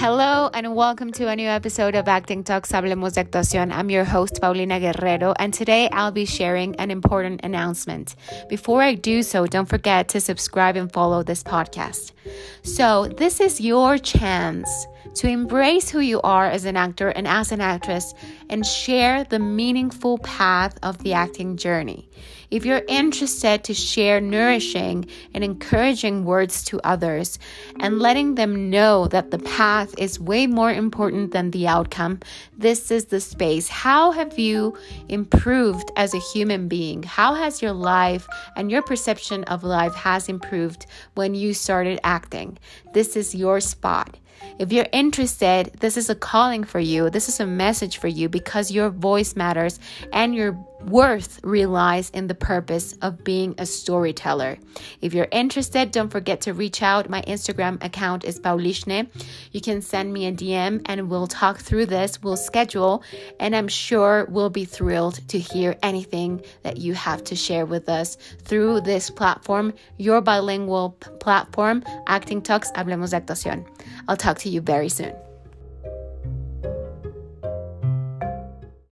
Hello and welcome to a new episode of Acting Talks Hablemos de Actuación. I'm your host, Paulina Guerrero, and today I'll be sharing an important announcement. Before I do so, don't forget to subscribe and follow this podcast. So, this is your chance to embrace who you are as an actor and as an actress and share the meaningful path of the acting journey. If you're interested to share nourishing and encouraging words to others and letting them know that the path is way more important than the outcome, this is the space. How have you improved as a human being? How has your life and your perception of life has improved when you started acting? This is your spot. If you're interested, this is a calling for you. This is a message for you because your voice matters and your worth relies in the purpose of being a storyteller. If you're interested, don't forget to reach out. My Instagram account is Paulishne. You can send me a DM and we'll talk through this. We'll schedule, and I'm sure we'll be thrilled to hear anything that you have to share with us through this platform, your bilingual p- platform, Acting Talks Hablemos de Actuación. I'll talk to you very soon.